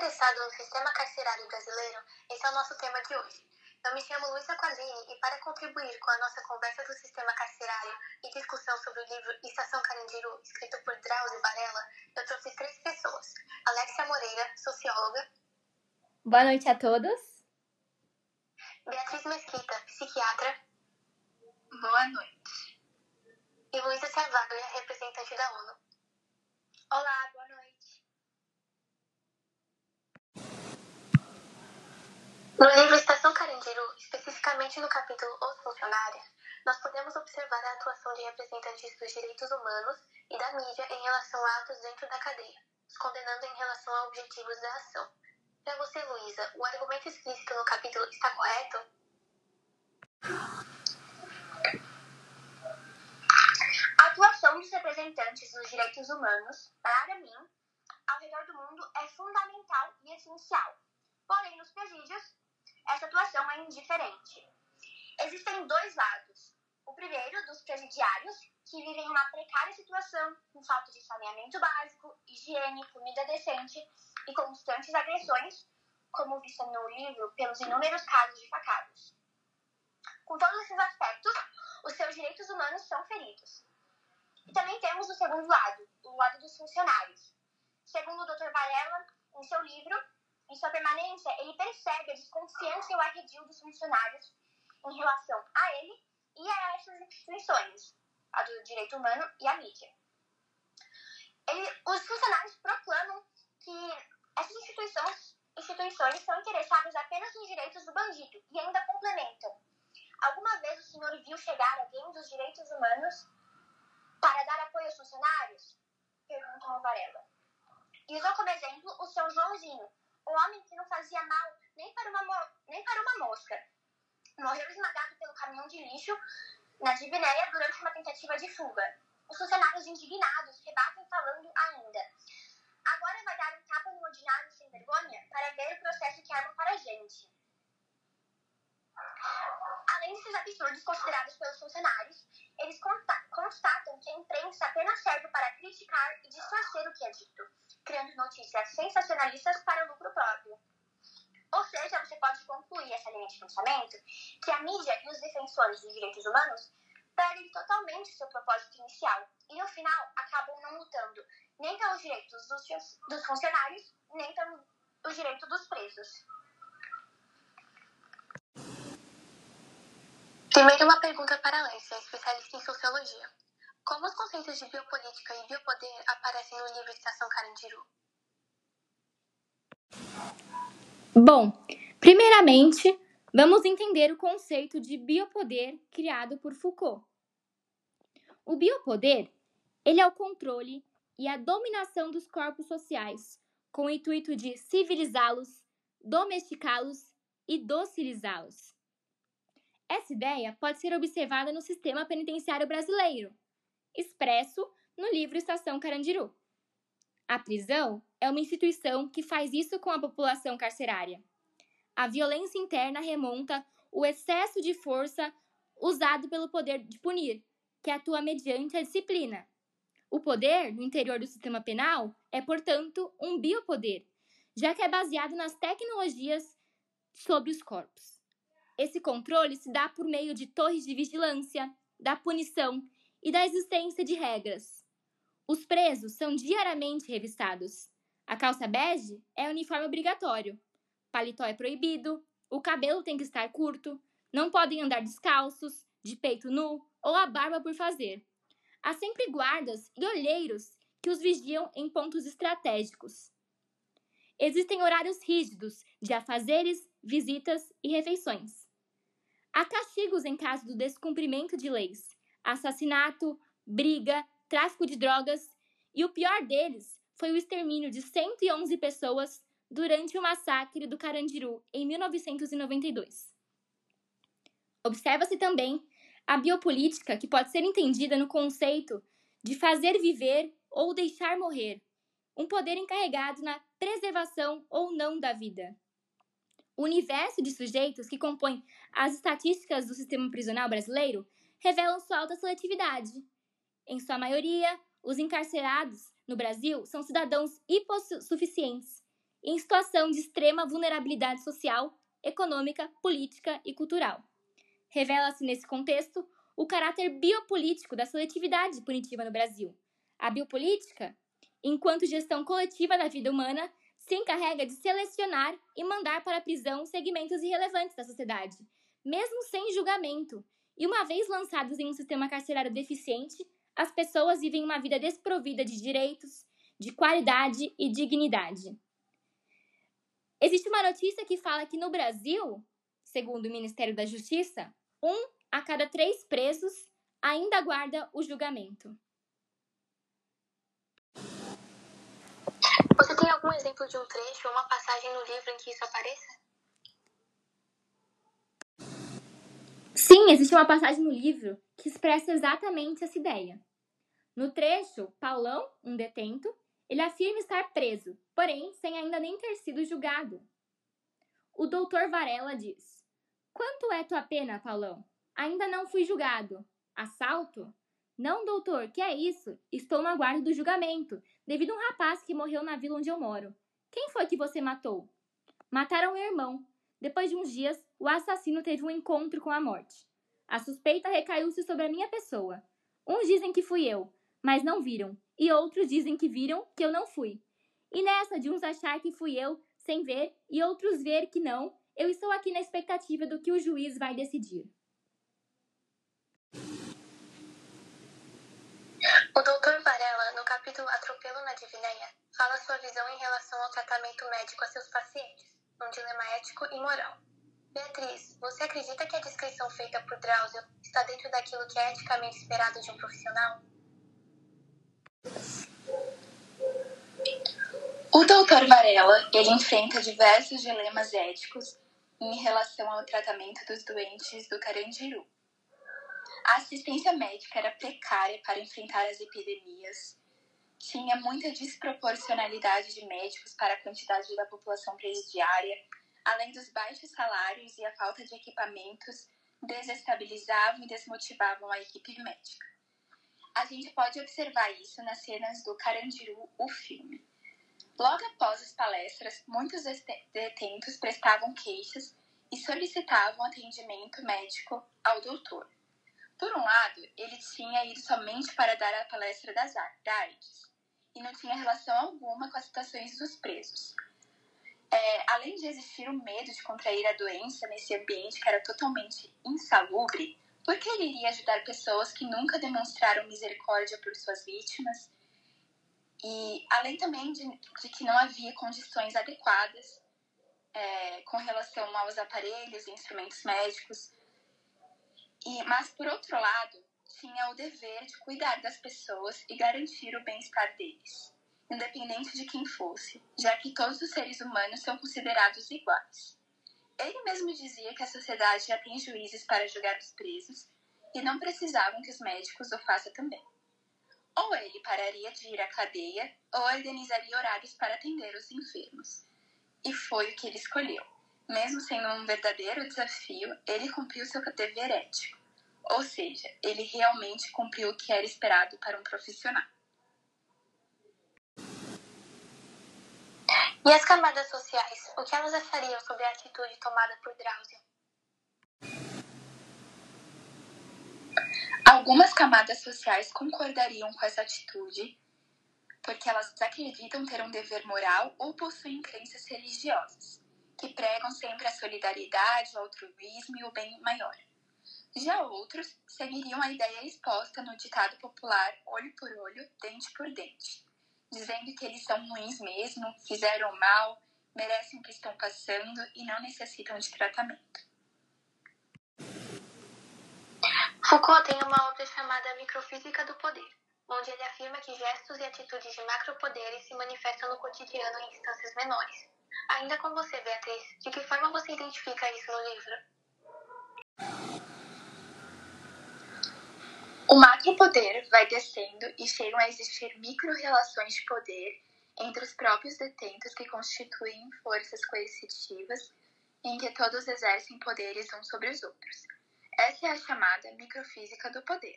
interessado no sistema carcerário brasileiro, esse é o nosso tema de hoje. Eu me chamo Luísa Quadrini e para contribuir com a nossa conversa do sistema carcerário e discussão sobre o livro Estação Carandiru, escrito por Drauzio Varela, eu trouxe três pessoas. Alexia Moreira, socióloga. Boa noite a todos. Beatriz Mesquita, psiquiatra. Boa noite. E Luísa Carvalho, representante da ONU. Olá, boa noite. No livro Estação Carandiru, especificamente no capítulo Os Funcionários, nós podemos observar a atuação de representantes dos direitos humanos e da mídia em relação a atos dentro da cadeia, os condenando em relação a objetivos da ação. Para você, Luísa, o argumento explícito no capítulo está correto? A atuação dos representantes dos direitos humanos, para mim, ao redor do mundo é fundamental e essencial. Porém, nos presídios, essa atuação é indiferente. Existem dois lados. O primeiro, dos presidiários, que vivem uma precária situação, com falta de saneamento básico, higiene, comida decente e constantes agressões, como visto no livro pelos inúmeros casos de facadas. Com todos esses aspectos, os seus direitos humanos são feridos. E também temos o segundo lado, o lado dos funcionários. Segundo o Dr. Varela, em seu livro, em sua permanência, ele percebe a desconfiança e o arredio dos funcionários em relação a ele e a essas instituições, a do direito humano e a mídia. Ele, os funcionários proclamam que essas instituições, instituições são interessadas apenas nos direitos do bandido e ainda complementam. Alguma vez o senhor viu chegar alguém dos direitos humanos para dar apoio aos funcionários? Perguntam ao Varela. E usou como exemplo o seu Joãozinho, o homem que não fazia mal nem para uma, nem para uma mosca. Morreu esmagado pelo caminhão de lixo na Divinéia durante uma tentativa de fuga. Os funcionários indignados rebatem falando ainda. Agora vai dar um tapa no ordinário sem vergonha para ver o processo que armam para a gente. Além desses absurdos considerados pelos funcionários, eles constatam que a imprensa apenas serve para criticar e distorcer o que é dito, criando notícias sensacionalistas para lucro próprio. Ou seja, você pode concluir essa linha de pensamento que a mídia e os defensores dos direitos humanos perdem totalmente seu propósito inicial e, no final, acabam não lutando nem pelos direitos dos, dos funcionários, nem pelos direitos dos presos. Primeiro, uma pergunta para a Alessia, especialista em sociologia. Como os conceitos de biopolítica e biopoder aparecem no livro Estação Carandiru? Bom, primeiramente, vamos entender o conceito de biopoder criado por Foucault. O biopoder, ele é o controle e a dominação dos corpos sociais, com o intuito de civilizá-los, domesticá-los e docilizá-los. Essa ideia pode ser observada no sistema penitenciário brasileiro, expresso no livro Estação Carandiru. A prisão é uma instituição que faz isso com a população carcerária. A violência interna remonta o excesso de força usado pelo poder de punir, que atua mediante a disciplina. O poder no interior do sistema penal é, portanto, um biopoder, já que é baseado nas tecnologias sobre os corpos. Esse controle se dá por meio de torres de vigilância, da punição e da existência de regras. Os presos são diariamente revistados. A calça bege é uniforme obrigatório. Paletó é proibido, o cabelo tem que estar curto, não podem andar descalços, de peito nu ou a barba por fazer. Há sempre guardas e olheiros que os vigiam em pontos estratégicos. Existem horários rígidos de afazeres, visitas e refeições. Há castigos em caso do descumprimento de leis, assassinato, briga, tráfico de drogas, e o pior deles foi o extermínio de 111 pessoas durante o massacre do Carandiru em 1992. Observa-se também a biopolítica, que pode ser entendida no conceito de fazer viver ou deixar morrer, um poder encarregado na preservação ou não da vida. O universo de sujeitos que compõe as estatísticas do sistema prisional brasileiro revelam sua alta seletividade. Em sua maioria, os encarcerados no Brasil são cidadãos hipossuficientes em situação de extrema vulnerabilidade social, econômica, política e cultural. Revela-se nesse contexto o caráter biopolítico da seletividade punitiva no Brasil. A biopolítica, enquanto gestão coletiva da vida humana, se encarrega de selecionar e mandar para a prisão segmentos irrelevantes da sociedade, mesmo sem julgamento. E uma vez lançados em um sistema carcerário deficiente, as pessoas vivem uma vida desprovida de direitos, de qualidade e dignidade. Existe uma notícia que fala que no Brasil, segundo o Ministério da Justiça, um a cada três presos ainda aguarda o julgamento. Você tem algum exemplo de um trecho ou uma passagem no livro em que isso apareça? Sim, existe uma passagem no livro que expressa exatamente essa ideia. No trecho, Paulão, um detento, ele afirma estar preso, porém sem ainda nem ter sido julgado. O doutor Varela diz: Quanto é tua pena, Paulão? Ainda não fui julgado. Assalto? Não, doutor, que é isso? Estou no aguardo do julgamento, devido a um rapaz que morreu na vila onde eu moro. Quem foi que você matou? Mataram meu irmão. Depois de uns dias, o assassino teve um encontro com a morte. A suspeita recaiu-se sobre a minha pessoa. Uns dizem que fui eu, mas não viram, e outros dizem que viram que eu não fui. E nessa de uns achar que fui eu, sem ver, e outros ver que não, eu estou aqui na expectativa do que o juiz vai decidir. O doutor Varela, no capítulo Atropelo na Divinéia, fala sua visão em relação ao tratamento médico a seus pacientes, um dilema ético e moral. Beatriz, você acredita que a descrição feita por Drauzio está dentro daquilo que é eticamente esperado de um profissional? O doutor Varela, ele enfrenta diversos dilemas éticos em relação ao tratamento dos doentes do Carandiru. A assistência médica era precária para enfrentar as epidemias. Tinha muita desproporcionalidade de médicos para a quantidade da população presidiária, além dos baixos salários e a falta de equipamentos desestabilizavam e desmotivavam a equipe médica. A gente pode observar isso nas cenas do Carandiru, o filme. Logo após as palestras, muitos detentos prestavam queixas e solicitavam atendimento médico ao doutor. Por um lado, ele tinha ido somente para dar a palestra das AIDS e não tinha relação alguma com as situações dos presos. É, além de existir o medo de contrair a doença nesse ambiente que era totalmente insalubre, por que ele iria ajudar pessoas que nunca demonstraram misericórdia por suas vítimas? E além também de, de que não havia condições adequadas é, com relação aos aparelhos e instrumentos médicos, e, mas, por outro lado, tinha o dever de cuidar das pessoas e garantir o bem-estar deles, independente de quem fosse, já que todos os seres humanos são considerados iguais. Ele mesmo dizia que a sociedade já tem juízes para julgar os presos e não precisavam que os médicos o façam também. Ou ele pararia de ir à cadeia, ou organizaria horários para atender os enfermos. E foi o que ele escolheu. Mesmo sendo um verdadeiro desafio, ele cumpriu seu dever ético. Ou seja, ele realmente cumpriu o que era esperado para um profissional. E as camadas sociais, o que elas achariam sobre a atitude tomada por Drauzio? Algumas camadas sociais concordariam com essa atitude, porque elas acreditam ter um dever moral ou possuem crenças religiosas que pregam sempre a solidariedade, o altruísmo e o bem maior. Já outros seguiriam a ideia exposta no ditado popular olho por olho, dente por dente, dizendo que eles são ruins mesmo, fizeram mal, merecem o que estão passando e não necessitam de tratamento. Foucault tem uma obra chamada Microfísica do Poder, onde ele afirma que gestos e atitudes de macropoderes se manifestam no cotidiano em instâncias menores. Ainda com você, Beatriz, de que forma você identifica isso no livro? O macropoder vai descendo e chegam a existir micro-relações de poder entre os próprios detentos que constituem forças coercitivas em que todos exercem poderes uns sobre os outros. Essa é a chamada microfísica do poder.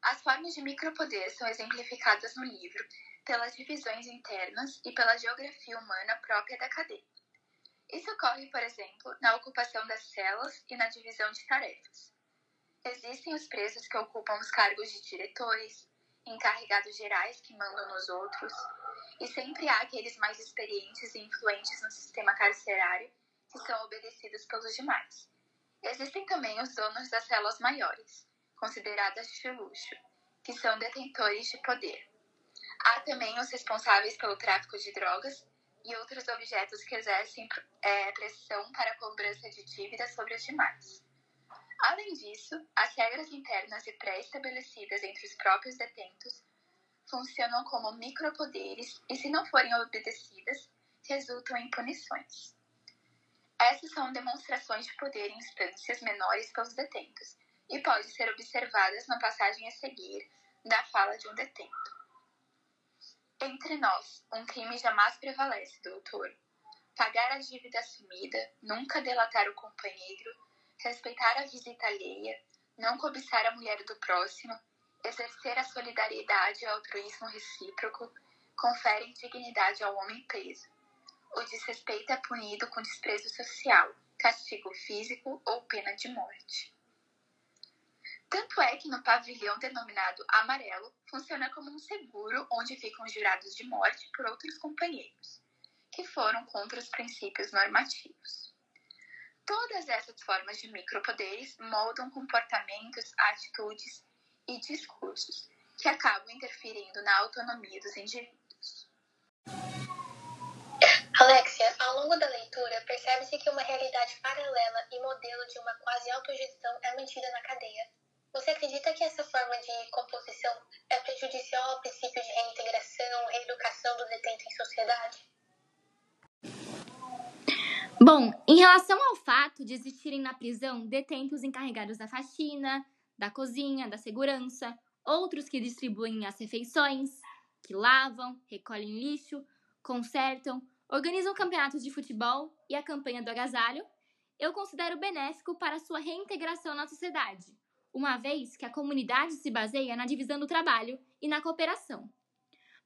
As formas de micropoder são exemplificadas no livro pelas divisões internas e pela geografia humana própria da cadeia. Isso ocorre, por exemplo, na ocupação das celas e na divisão de tarefas. Existem os presos que ocupam os cargos de diretores, encarregados gerais que mandam nos outros, e sempre há aqueles mais experientes e influentes no sistema carcerário que são obedecidos pelos demais. Existem também os donos das celas maiores, consideradas de luxo, que são detentores de poder. Há também os responsáveis pelo tráfico de drogas e outros objetos que exercem é, pressão para a cobrança de dívidas sobre os demais. Além disso, as regras internas e pré-estabelecidas entre os próprios detentos funcionam como micropoderes e, se não forem obedecidas, resultam em punições. Essas são demonstrações de poder em instâncias menores pelos detentos e podem ser observadas na passagem a seguir da fala de um detento. Entre nós, um crime jamais prevalece, doutor. Pagar a dívida assumida, nunca delatar o companheiro, respeitar a visita alheia, não cobiçar a mulher do próximo, exercer a solidariedade e o altruísmo recíproco, conferem dignidade ao homem preso o desrespeito é punido com desprezo social, castigo físico ou pena de morte. Tanto é que no pavilhão denominado amarelo funciona como um seguro onde ficam jurados de morte por outros companheiros, que foram contra os princípios normativos. Todas essas formas de micropoderes moldam comportamentos, atitudes e discursos que acabam interferindo na autonomia dos indivíduos. Alexia, ao longo da leitura, percebe-se que uma realidade paralela e modelo de uma quase autogestão é mantida na cadeia. Você acredita que essa forma de composição é prejudicial ao princípio de reintegração, reeducação do detento em sociedade? Bom, em relação ao fato de existirem na prisão detentos encarregados da faxina, da cozinha, da segurança, outros que distribuem as refeições, que lavam, recolhem lixo, consertam, organizam campeonatos de futebol e a campanha do agasalho, eu considero benéfico para sua reintegração na sociedade, uma vez que a comunidade se baseia na divisão do trabalho e na cooperação.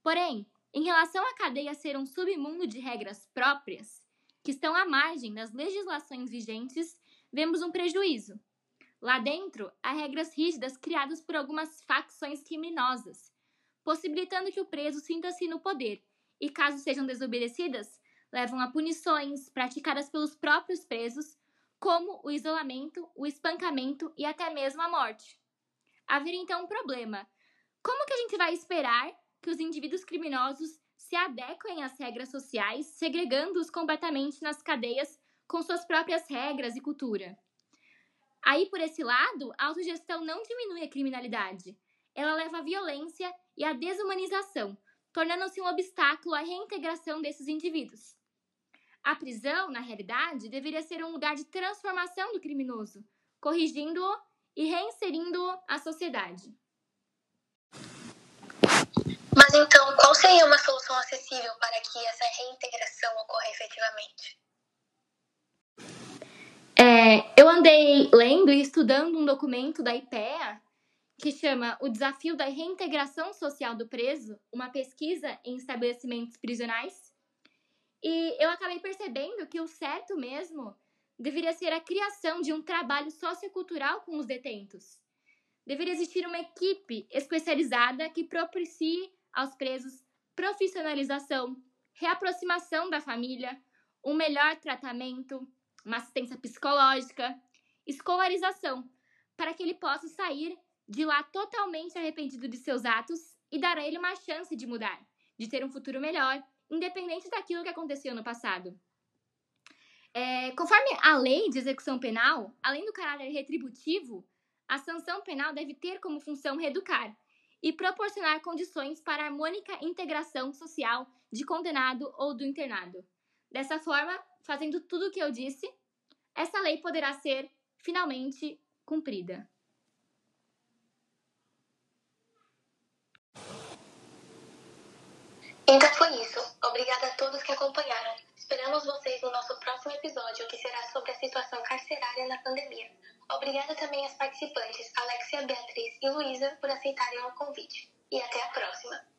Porém, em relação à cadeia ser um submundo de regras próprias, que estão à margem das legislações vigentes, vemos um prejuízo. Lá dentro, há regras rígidas criadas por algumas facções criminosas, possibilitando que o preso sinta-se no poder e, caso sejam desobedecidas, levam a punições praticadas pelos próprios presos, como o isolamento, o espancamento e até mesmo a morte. Haveria então um problema. Como que a gente vai esperar que os indivíduos criminosos se adequem às regras sociais, segregando-os completamente nas cadeias com suas próprias regras e cultura? Aí, por esse lado, a autogestão não diminui a criminalidade. Ela leva à violência e à desumanização, tornando-se um obstáculo à reintegração desses indivíduos. A prisão, na realidade, deveria ser um lugar de transformação do criminoso, corrigindo-o e reinserindo-o à sociedade. Então, qual seria uma solução acessível para que essa reintegração ocorra efetivamente? É, eu andei lendo e estudando um documento da IPEA que chama O Desafio da Reintegração Social do Preso, uma pesquisa em estabelecimentos prisionais. E eu acabei percebendo que o certo mesmo deveria ser a criação de um trabalho sociocultural com os detentos. Deveria existir uma equipe especializada que propicie aos presos profissionalização, reaproximação da família, um melhor tratamento, uma assistência psicológica, escolarização, para que ele possa sair de lá totalmente arrependido de seus atos e dar a ele uma chance de mudar, de ter um futuro melhor, independente daquilo que aconteceu no passado. É, conforme a lei de execução penal, além do caráter retributivo, a sanção penal deve ter como função reeducar e proporcionar condições para a harmônica integração social de condenado ou do internado. Dessa forma, fazendo tudo o que eu disse, essa lei poderá ser finalmente cumprida. Então foi isso. Obrigada a todos que acompanharam. Esperamos vocês no nosso próximo episódio, que será sobre a situação carcerária na pandemia. Obrigada também às participantes Alexia Beatriz e Luísa por aceitarem o convite. E até a próxima!